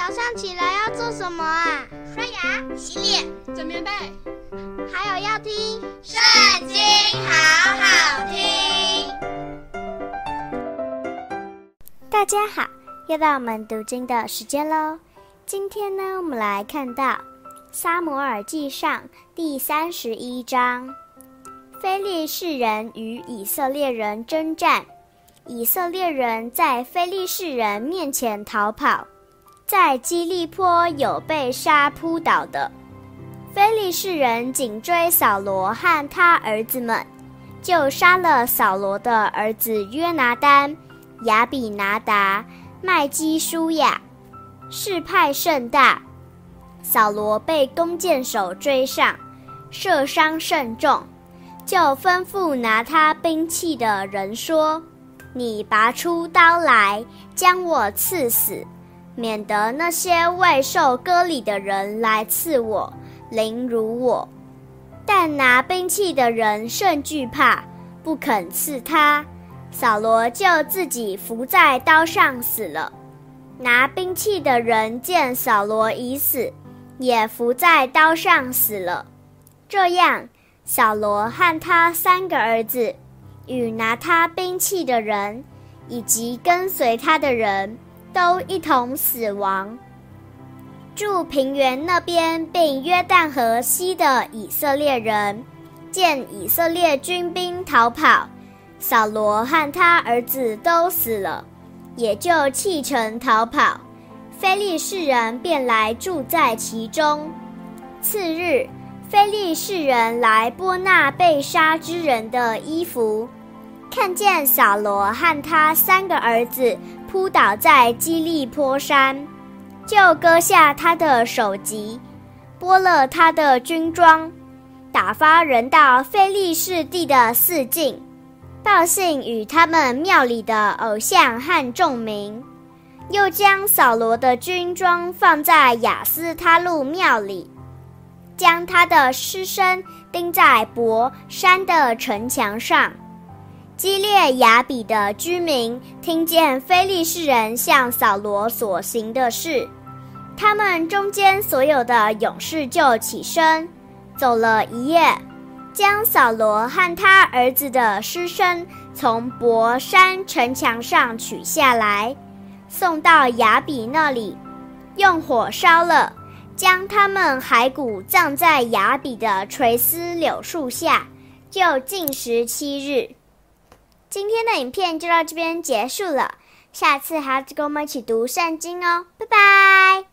早上起来要做什么啊？刷牙、洗脸、整棉被，还有要听《圣经》，好好听。大家好，又到我们读经的时间喽。今天呢，我们来看到《撒摩尔记上》第三十一章，非利士人与以色列人征战。以色列人在非利士人面前逃跑，在基利波有被杀扑倒的。非利士人紧追扫罗和他儿子们，就杀了扫罗的儿子约拿单、亚比拿达、麦基舒亚，势派甚大。扫罗被弓箭手追上，射伤甚重，就吩咐拿他兵器的人说。你拔出刀来，将我刺死，免得那些未受割礼的人来刺我，凌辱我。但拿兵器的人甚惧怕，不肯刺他。扫罗就自己伏在刀上死了。拿兵器的人见扫罗已死，也伏在刀上死了。这样，扫罗和他三个儿子。与拿他兵器的人，以及跟随他的人都一同死亡。住平原那边并约旦河西的以色列人，见以色列军兵逃跑，扫罗和他儿子都死了，也就弃城逃跑。非利士人便来住在其中。次日，非利士人来剥那被杀之人的衣服。看见扫罗和他三个儿子扑倒在基利波山，就割下他的首级，剥了他的军装，打发人到非利士地的四境，报信与他们庙里的偶像和众民，又将扫罗的军装放在亚斯他录庙里，将他的尸身钉在伯山的城墙上。基列雅比的居民听见非利士人向扫罗所行的事，他们中间所有的勇士就起身，走了一夜，将扫罗和他儿子的尸身从伯山城墙上取下来，送到雅比那里，用火烧了，将他们骸骨葬在雅比的垂丝柳树下，就禁食七日。今天的影片就到这边结束了，下次还要跟我们一起读圣经哦，拜拜。